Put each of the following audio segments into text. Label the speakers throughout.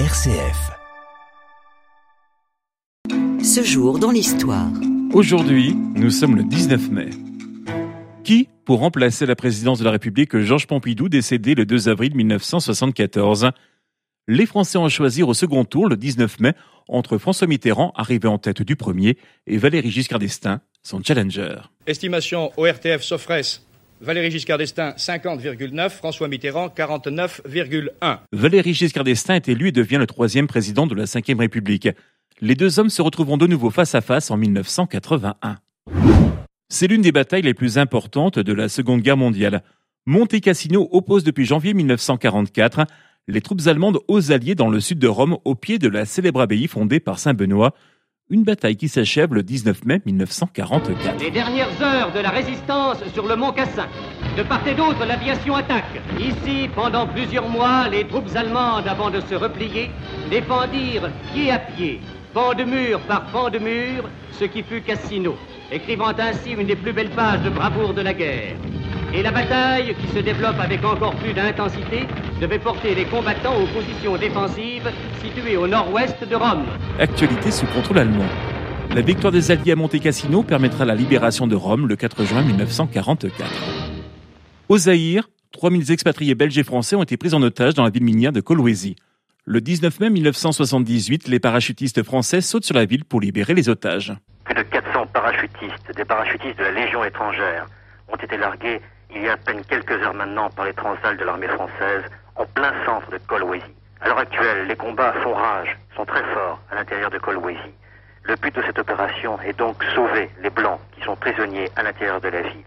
Speaker 1: RCF. Ce jour dans l'histoire.
Speaker 2: Aujourd'hui, nous sommes le 19 mai. Qui pour remplacer la présidence de la République Georges Pompidou décédé le 2 avril 1974 Les Français ont choisi au second tour le 19 mai entre François Mitterrand, arrivé en tête du premier, et Valéry Giscard d'Estaing, son challenger.
Speaker 3: Estimation ORTF Sofres Valéry Giscard d'Estaing 50,9, François Mitterrand 49,1.
Speaker 2: Valéry Giscard d'Estaing est élu et devient le troisième président de la Ve République. Les deux hommes se retrouveront de nouveau face à face en 1981. C'est l'une des batailles les plus importantes de la Seconde Guerre mondiale. Monte Cassino oppose depuis janvier 1944 les troupes allemandes aux Alliés dans le sud de Rome au pied de la célèbre abbaye fondée par Saint Benoît. Une bataille qui s'achève le 19 mai 1944.
Speaker 4: Les dernières heures de la résistance sur le mont Cassin. De part et d'autre, l'aviation attaque. Ici, pendant plusieurs mois, les troupes allemandes, avant de se replier, défendirent pied à pied, pan de mur par pan de mur, ce qui fut Cassino, écrivant ainsi une des plus belles pages de bravoure de la guerre. Et la bataille, qui se développe avec encore plus d'intensité, devait porter les combattants aux positions défensives situées au nord-ouest de Rome.
Speaker 2: Actualité sous contrôle allemand. La victoire des Alliés à Monte Cassino permettra la libération de Rome le 4 juin 1944. Au Zaïre, 3000 expatriés belges et français ont été pris en otage dans la ville minière de Kolwezi. Le 19 mai 1978, les parachutistes français sautent sur la ville pour libérer les otages.
Speaker 5: Plus de 400 parachutistes, des parachutistes de la Légion étrangère, ont été largués il y a à peine quelques heures maintenant par les transals de l'armée française en plein centre de Kolwezi. À l'heure actuelle, les combats font rage, sont très forts à l'intérieur de Kolwezi. Le but de cette opération est donc sauver les Blancs qui sont prisonniers à l'intérieur de la ville.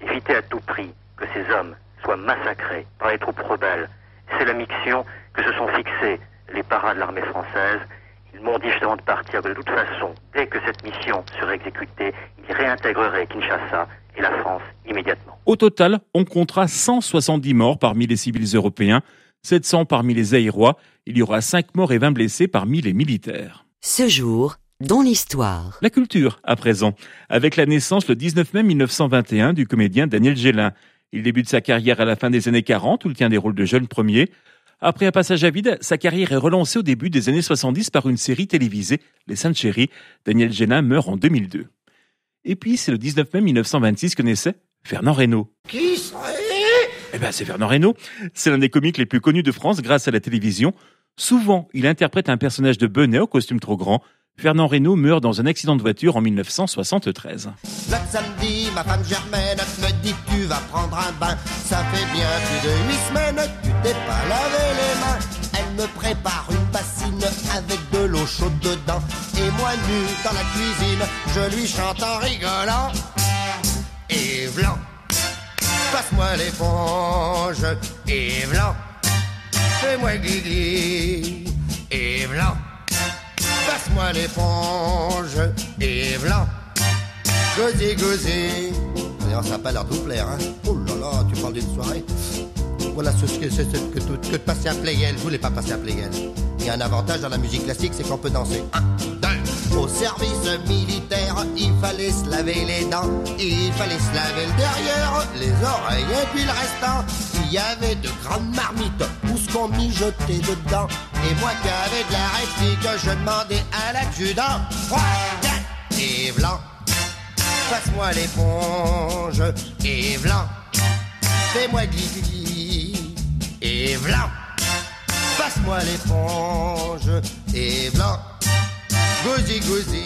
Speaker 5: Éviter à tout prix que ces hommes soient massacrés par les troupes rebelles. C'est la mission que se sont fixées les paras de l'armée française. Ils m'ont dit justement de partir de toute façon, dès que cette mission serait exécutée, ils réintégreraient Kinshasa et la France immédiatement.
Speaker 2: Au total, on comptera 170 morts parmi les civils européens, 700 parmi les Aérois. Il y aura 5 morts et 20 blessés parmi les militaires.
Speaker 1: Ce jour dans l'histoire.
Speaker 2: La culture, à présent, avec la naissance le 19 mai 1921 du comédien Daniel Gélin. Il débute sa carrière à la fin des années 40 où il tient des rôles de jeune premier. Après un passage à vide, sa carrière est relancée au début des années 70 par une série télévisée, Les Saintes Chéries. Daniel Gélin meurt en 2002. Et puis, c'est le 19 mai 1926 que naissait Fernand Reynaud.
Speaker 6: Qui serait
Speaker 2: Eh ben, c'est Fernand Reynaud. C'est l'un des comiques les plus connus de France grâce à la télévision. Souvent, il interprète un personnage de Benet au costume trop grand. Fernand Reynaud meurt dans un accident de voiture en 1973.
Speaker 6: L'autre samedi, ma femme Germaine me dit tu vas prendre un bain. Ça fait bien plus de huit semaines que tu t'es pas lavé les mains. Elle me prépare une avec de l'eau chaude dedans. Et moi nu dans la cuisine, je lui chante en rigolant. Yves passe-moi l'éponge. Yves fais-moi guigui. Yves passe-moi l'éponge. Yves Gauzy, gauzy. D'ailleurs, ça n'a pas l'air de vous plaire, hein. Oh là là, tu parles d'une soirée. Voilà ce que c'est que, que de passer à Playel. Je voulais pas passer à Playel. Y a un avantage dans la musique classique, c'est qu'on peut danser. Un, deux. Au service militaire, il fallait se laver les dents. Il fallait se laver le derrière, les oreilles et puis le restant. Il y avait de grandes marmites où ce qu'on mijotait dedans. Et moi qui avais de la réplique, je demandais à l'adjudant. 3, 4, et blanc. Passe-moi l'éponge, et blanc. Fais-moi glis et blanc. Passe-moi l'éponge, et blanc. Gouzi, gouzi.